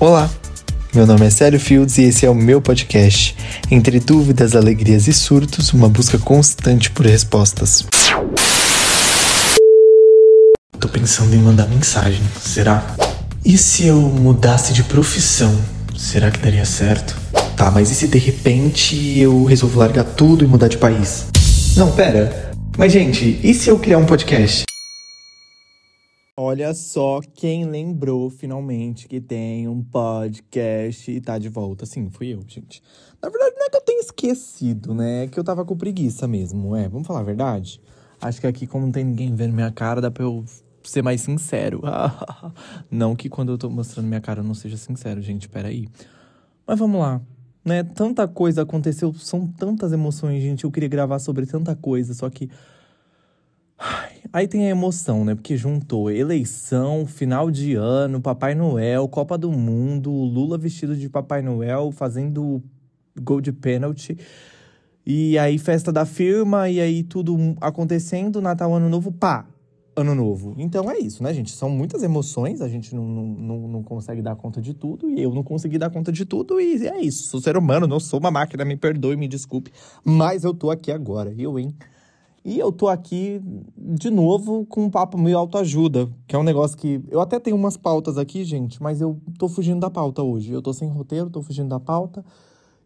Olá, meu nome é Célio Fields e esse é o meu podcast. Entre dúvidas, alegrias e surtos, uma busca constante por respostas. Tô pensando em mandar mensagem, será? E se eu mudasse de profissão? Será que daria certo? Tá, mas e se de repente eu resolvo largar tudo e mudar de país? Não, pera. Mas gente, e se eu criar um podcast? Olha só quem lembrou finalmente que tem um podcast e tá de volta. Sim, fui eu, gente. Na verdade, não é que eu tenha esquecido, né? É que eu tava com preguiça mesmo, é. Vamos falar a verdade? Acho que aqui, como não tem ninguém vendo minha cara, dá pra eu ser mais sincero. não que quando eu tô mostrando minha cara eu não seja sincero, gente, peraí. Mas vamos lá. Né? Tanta coisa aconteceu, são tantas emoções, gente. Eu queria gravar sobre tanta coisa, só que Aí tem a emoção, né? Porque juntou eleição, final de ano, Papai Noel, Copa do Mundo, Lula vestido de Papai Noel fazendo gol de pênalti. E aí festa da firma, e aí tudo acontecendo, Natal, Ano Novo, pá, Ano Novo. Então é isso, né, gente? São muitas emoções, a gente não, não, não consegue dar conta de tudo, e eu não consegui dar conta de tudo, e é isso. Sou ser humano, não sou uma máquina, me perdoe, me desculpe, mas eu tô aqui agora, eu, hein? E eu tô aqui de novo com um papo meio autoajuda, que é um negócio que. Eu até tenho umas pautas aqui, gente, mas eu tô fugindo da pauta hoje. Eu tô sem roteiro, tô fugindo da pauta.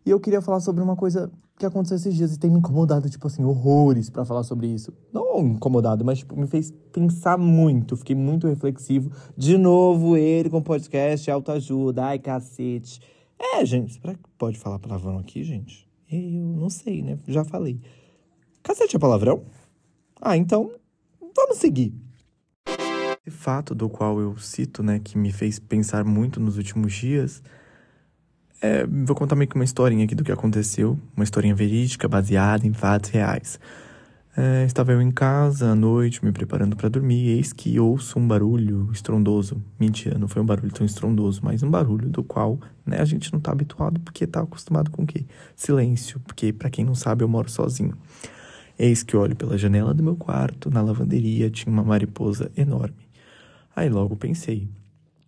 E eu queria falar sobre uma coisa que aconteceu esses dias e tem me incomodado, tipo assim, horrores para falar sobre isso. Não incomodado, mas tipo, me fez pensar muito. Fiquei muito reflexivo. De novo, ele com podcast, autoajuda. Ai, cacete. É, gente, será que pode falar palavrão aqui, gente? Eu não sei, né? Já falei. Cacete é palavrão? Ah, então vamos seguir. Esse fato do qual eu cito, né, que me fez pensar muito nos últimos dias, é, vou contar meio que uma historinha aqui do que aconteceu, uma historinha verídica baseada em fatos reais. É, estava eu em casa à noite, me preparando para dormir, eis que ouço um barulho estrondoso. Mentira, não foi um barulho tão estrondoso, mas um barulho do qual né, a gente não está habituado porque está acostumado com o quê? Silêncio, porque para quem não sabe eu moro sozinho. Eis que olho pela janela do meu quarto, na lavanderia tinha uma mariposa enorme. Aí logo pensei,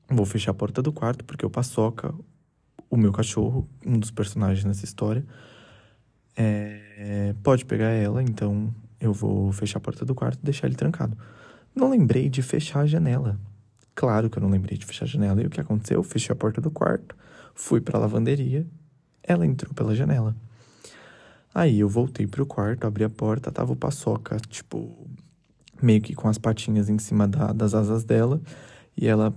vou fechar a porta do quarto porque o Paçoca, o meu cachorro, um dos personagens nessa história, é, pode pegar ela, então eu vou fechar a porta do quarto e deixar ele trancado. Não lembrei de fechar a janela. Claro que eu não lembrei de fechar a janela. E o que aconteceu? Eu fechei a porta do quarto, fui para a lavanderia, ela entrou pela janela. Aí eu voltei pro quarto, abri a porta, tava o Paçoca, tipo, meio que com as patinhas em cima da, das asas dela, e ela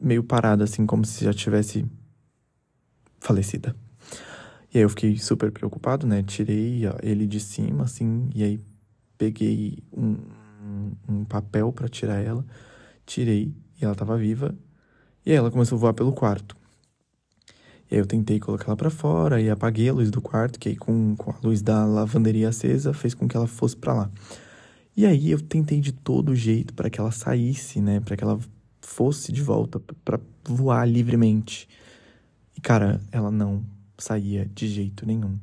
meio parada, assim, como se já tivesse falecida. E aí eu fiquei super preocupado, né? Tirei ele de cima, assim, e aí peguei um, um papel para tirar ela, tirei, e ela tava viva, e aí ela começou a voar pelo quarto. E aí eu tentei colocar ela para fora e apaguei a luz do quarto, que aí com, com a luz da lavanderia acesa fez com que ela fosse para lá. E aí eu tentei de todo jeito para que ela saísse, né, para que ela fosse de volta para voar livremente. E cara, ela não saía de jeito nenhum.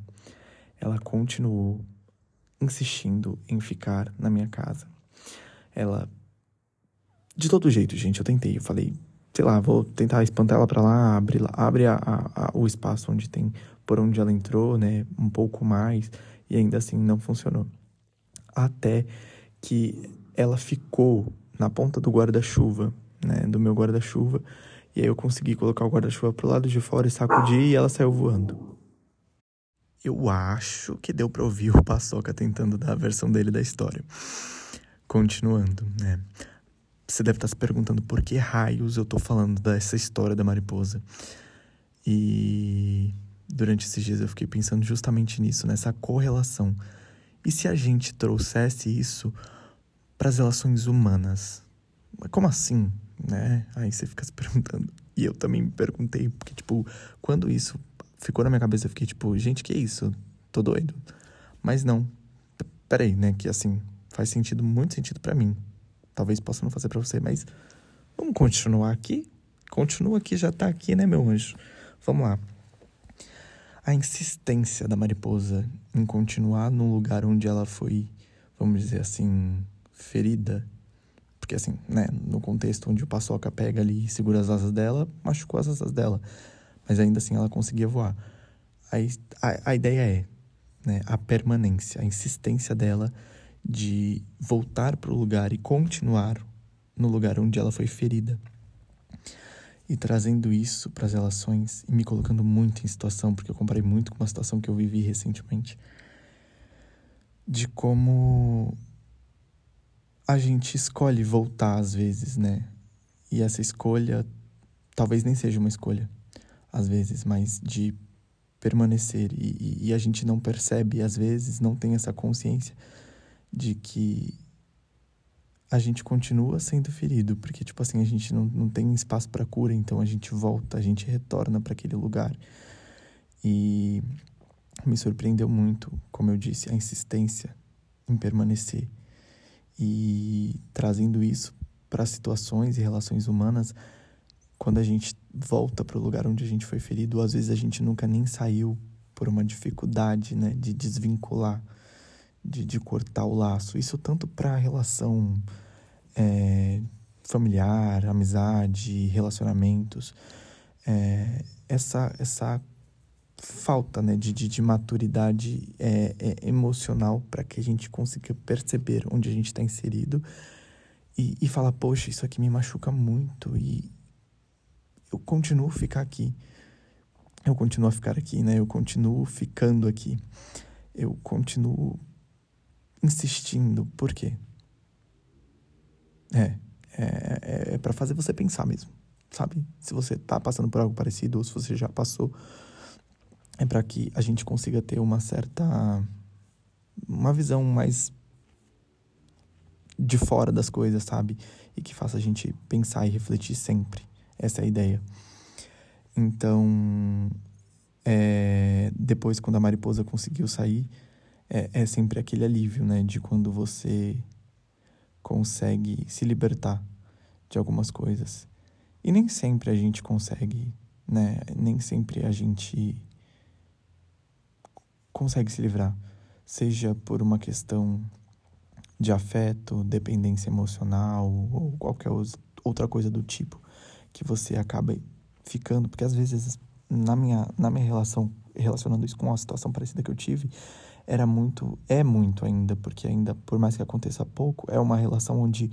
Ela continuou insistindo em ficar na minha casa. Ela de todo jeito, gente, eu tentei, eu falei, sei lá, vou tentar espantar ela para lá, abre, abre a, a, a, o espaço onde tem, por onde ela entrou, né, um pouco mais, e ainda assim não funcionou. Até que ela ficou na ponta do guarda-chuva, né, do meu guarda-chuva, e aí eu consegui colocar o guarda-chuva pro lado de fora e sacudir e ela saiu voando. Eu acho que deu pra ouvir o Paçoca tentando dar a versão dele da história. Continuando, né? Você deve estar se perguntando por que raios eu estou falando dessa história da mariposa. E durante esses dias eu fiquei pensando justamente nisso, nessa correlação. E se a gente trouxesse isso para as relações humanas? Como assim, né? Aí você fica se perguntando. E eu também me perguntei, porque, tipo, quando isso ficou na minha cabeça, eu fiquei tipo, gente, que isso? Tô doido. Mas não. Peraí, né? Que assim, faz sentido, muito sentido para mim. Talvez possa não fazer para você, mas vamos continuar aqui? Continua aqui, já tá aqui, né, meu anjo? Vamos lá. A insistência da mariposa em continuar no lugar onde ela foi, vamos dizer assim, ferida. Porque, assim, né, no contexto onde o paçoca pega ali e segura as asas dela, machucou as asas dela. Mas ainda assim ela conseguia voar. Aí, a, a ideia é né, a permanência, a insistência dela de voltar para o lugar e continuar no lugar onde ela foi ferida. E trazendo isso para as relações e me colocando muito em situação, porque eu comparei muito com uma situação que eu vivi recentemente, de como a gente escolhe voltar às vezes, né? E essa escolha talvez nem seja uma escolha, às vezes, mas de permanecer. E, e, a gente não percebe, às vezes, não tem essa consciência de que a gente continua sendo ferido, porque, tipo assim, a gente não, não tem espaço para cura, então a gente volta, a gente retorna para aquele lugar. E me surpreendeu muito, como eu disse, a insistência em permanecer e trazendo isso para situações e relações humanas, quando a gente volta para o lugar onde a gente foi ferido, às vezes a gente nunca nem saiu por uma dificuldade, né, de desvincular, de, de cortar o laço. Isso tanto para relação é, familiar, amizade, relacionamentos. É, essa, essa falta né, de, de, de maturidade é, é emocional para que a gente consiga perceber onde a gente está inserido e, e falar, poxa, isso aqui me machuca muito e eu continuo a ficar aqui. Eu continuo a ficar aqui, né? Eu continuo ficando aqui. Eu continuo insistindo. Por quê? É, é, é, é para fazer você pensar mesmo, sabe? Se você tá passando por algo parecido ou se você já passou, é para que a gente consiga ter uma certa uma visão mais de fora das coisas, sabe? E que faça a gente pensar e refletir sempre. Essa é a ideia. Então, é, depois, quando a mariposa conseguiu sair, é, é sempre aquele alívio, né? De quando você consegue se libertar de algumas coisas. E nem sempre a gente consegue, né? Nem sempre a gente consegue se livrar, seja por uma questão de afeto, dependência emocional ou qualquer outra coisa do tipo que você acaba ficando, porque às vezes na minha na minha relação, relacionando isso com uma situação parecida que eu tive, era muito, é muito ainda, porque ainda por mais que aconteça pouco, é uma relação onde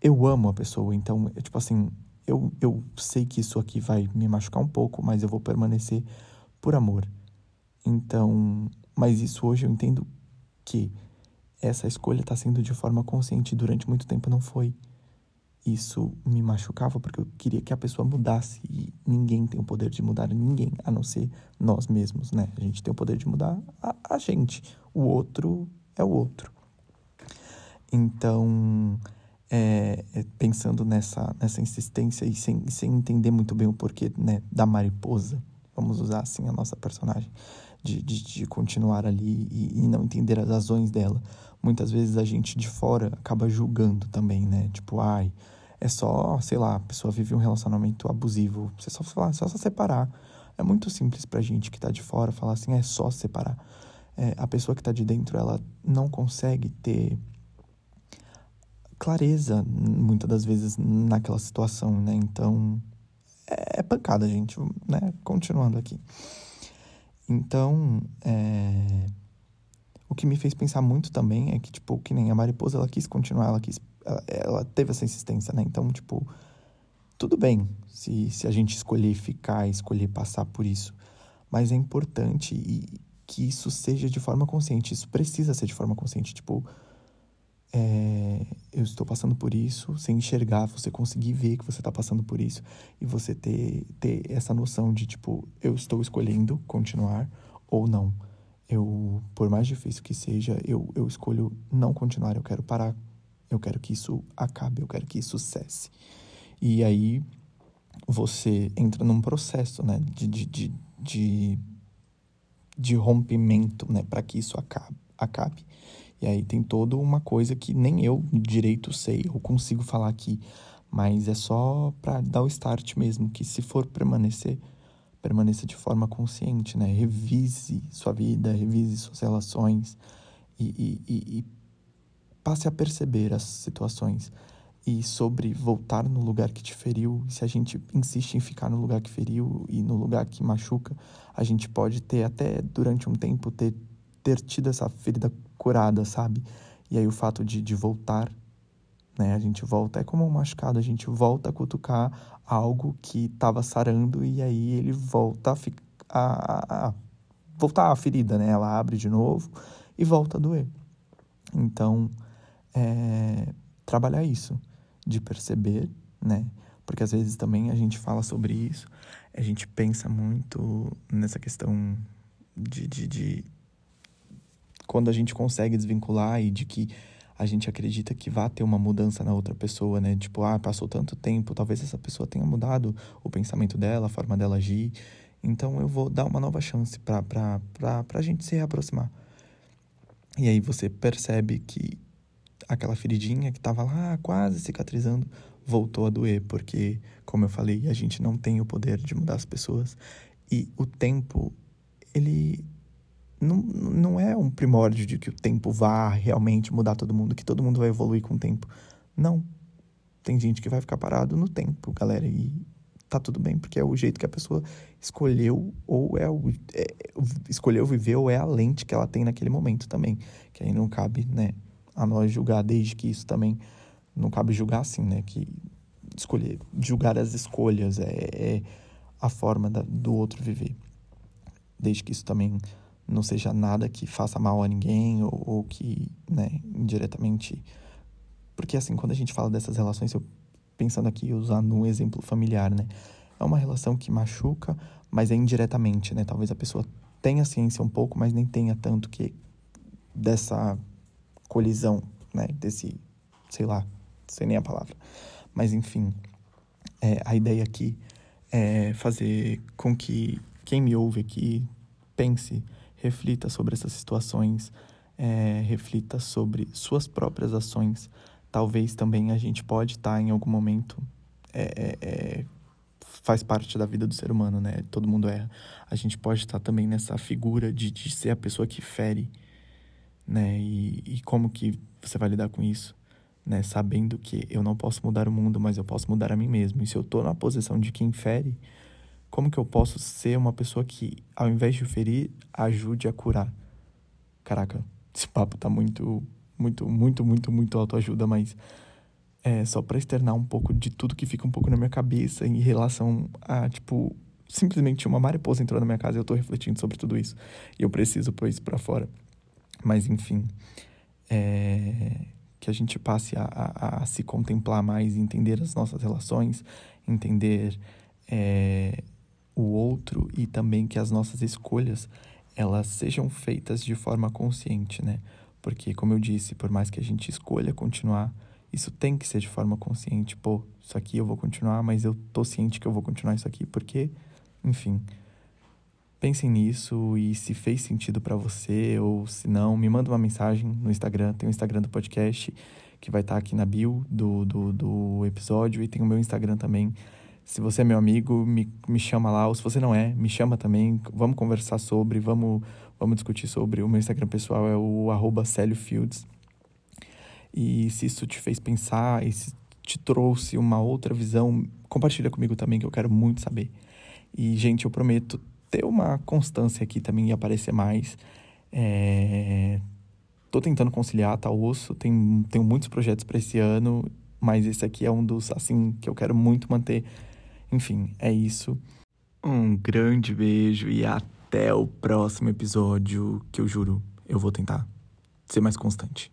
eu amo a pessoa, então, é tipo assim, eu, eu sei que isso aqui vai me machucar um pouco, mas eu vou permanecer por amor. Então, mas isso hoje eu entendo que essa escolha está sendo de forma consciente durante muito tempo não foi. Isso me machucava porque eu queria que a pessoa mudasse e ninguém tem o poder de mudar ninguém, a não ser nós mesmos, né? A gente tem o poder de mudar a, a gente, o outro é o outro. Então, é, é, pensando nessa, nessa insistência e sem, sem entender muito bem o porquê né, da mariposa, vamos usar assim a nossa personagem, de, de, de continuar ali e, e, não entender as razões dela. Muitas vezes a gente de fora acaba julgando também, né? Tipo, ai, é só, sei lá, a pessoa vive um relacionamento abusivo, você só é só se separar. É muito simples pra gente que tá de fora falar assim, é só se separar. É, a pessoa que tá de dentro, ela não consegue ter clareza, muitas das vezes, naquela situação, né? Então, é, é pancada, gente, né? Continuando aqui. Então, é... o que me fez pensar muito também é que, tipo, que nem a mariposa, ela quis continuar, ela quis. Ela, ela teve essa insistência, né? Então, tipo, tudo bem se, se a gente escolher ficar, escolher passar por isso. Mas é importante e que isso seja de forma consciente. Isso precisa ser de forma consciente. Tipo, é, eu estou passando por isso, você enxergar, você conseguir ver que você está passando por isso e você ter, ter essa noção de tipo, eu estou escolhendo continuar ou não. Eu, por mais difícil que seja, eu, eu escolho não continuar, eu quero parar, eu quero que isso acabe, eu quero que isso cesse. E aí você entra num processo, né, de, de, de, de, de rompimento, né, para que isso acabe. acabe. E aí tem toda uma coisa que nem eu direito sei ou consigo falar aqui, mas é só para dar o start mesmo, que se for permanecer, permaneça de forma consciente, né? Revise sua vida, revise suas relações e, e, e, passe a perceber as situações e sobre voltar no lugar que te feriu. Se a gente insiste em ficar no lugar que feriu e no lugar que machuca, a gente pode ter até durante um tempo ter, ter tido essa ferida curada, sabe? E aí o fato de, de voltar, né? A gente volta, é como um machucado, a gente volta a cutucar algo que estava sarando e aí ele volta a, a, a, voltar a ferida, né? Ela abre de novo e volta a doer. Então, é, trabalhar isso, de perceber, né? Porque às vezes também a gente fala sobre isso, a gente pensa muito nessa questão de, de, de quando a gente consegue desvincular e de que a gente acredita que vai ter uma mudança na outra pessoa, né? Tipo, ah, passou tanto tempo, talvez essa pessoa tenha mudado o pensamento dela, a forma dela agir. Então eu vou dar uma nova chance pra, pra gente se reaproximar. E aí você percebe que aquela feridinha que tava lá quase cicatrizando voltou a doer, porque, como eu falei, a gente não tem o poder de mudar as pessoas. E o tempo, ele não, não é um primórdio de que o tempo vá realmente mudar todo mundo, que todo mundo vai evoluir com o tempo. Não. Tem gente que vai ficar parado no tempo, galera, e tá tudo bem, porque é o jeito que a pessoa escolheu, ou é o. É, escolheu viver, ou é a lente que ela tem naquele momento também. Que aí não cabe, né, a nós julgar, desde que isso também. Não cabe julgar assim, né, que escolher, julgar as escolhas é, é a forma da, do outro viver. Desde que isso também não seja nada que faça mal a ninguém ou, ou que, né, indiretamente. Porque, assim, quando a gente fala dessas relações, eu pensando aqui, usando um exemplo familiar, né? É uma relação que machuca, mas é indiretamente, né? Talvez a pessoa tenha ciência um pouco, mas nem tenha tanto que dessa colisão, né? Desse, sei lá, sei nem a palavra. Mas, enfim, é, a ideia aqui é fazer com que quem me ouve aqui pense reflita sobre essas situações, é, reflita sobre suas próprias ações. Talvez também a gente pode estar em algum momento é, é, é, faz parte da vida do ser humano, né? Todo mundo erra. A gente pode estar também nessa figura de, de ser a pessoa que fere, né? E, e como que você vai lidar com isso? Né? Sabendo que eu não posso mudar o mundo, mas eu posso mudar a mim mesmo. E se eu tô na posição de quem fere, como que eu posso ser uma pessoa que, ao invés de ferir, ajude a curar? Caraca, esse papo tá muito, muito, muito, muito, muito autoajuda, mas é só para externar um pouco de tudo que fica um pouco na minha cabeça em relação a, tipo, simplesmente uma mariposa entrou na minha casa e eu tô refletindo sobre tudo isso. E eu preciso pôr isso pra fora. Mas, enfim, é... que a gente passe a, a, a, se contemplar mais, entender as nossas relações, entender é o outro e também que as nossas escolhas elas sejam feitas de forma consciente, né? Porque, como eu disse, por mais que a gente escolha continuar, isso tem que ser de forma consciente. Pô, isso aqui eu vou continuar, mas eu tô ciente que eu vou continuar isso aqui, porque, enfim. Pensem nisso e se fez sentido para você ou se não, me manda uma mensagem no Instagram. Tem o Instagram do podcast que vai estar tá aqui na bio do, do, do episódio e tem o meu Instagram também se você é meu amigo, me, me chama lá. Ou se você não é, me chama também. Vamos conversar sobre, vamos, vamos discutir sobre. O meu Instagram pessoal é o arroba Fields. E se isso te fez pensar e se te trouxe uma outra visão, compartilha comigo também, que eu quero muito saber. E, gente, eu prometo ter uma constância aqui também e aparecer mais. É... Tô tentando conciliar, tá osso. Tem, tenho muitos projetos para esse ano, mas esse aqui é um dos, assim, que eu quero muito manter enfim, é isso. Um grande beijo e até o próximo episódio, que eu juro, eu vou tentar ser mais constante.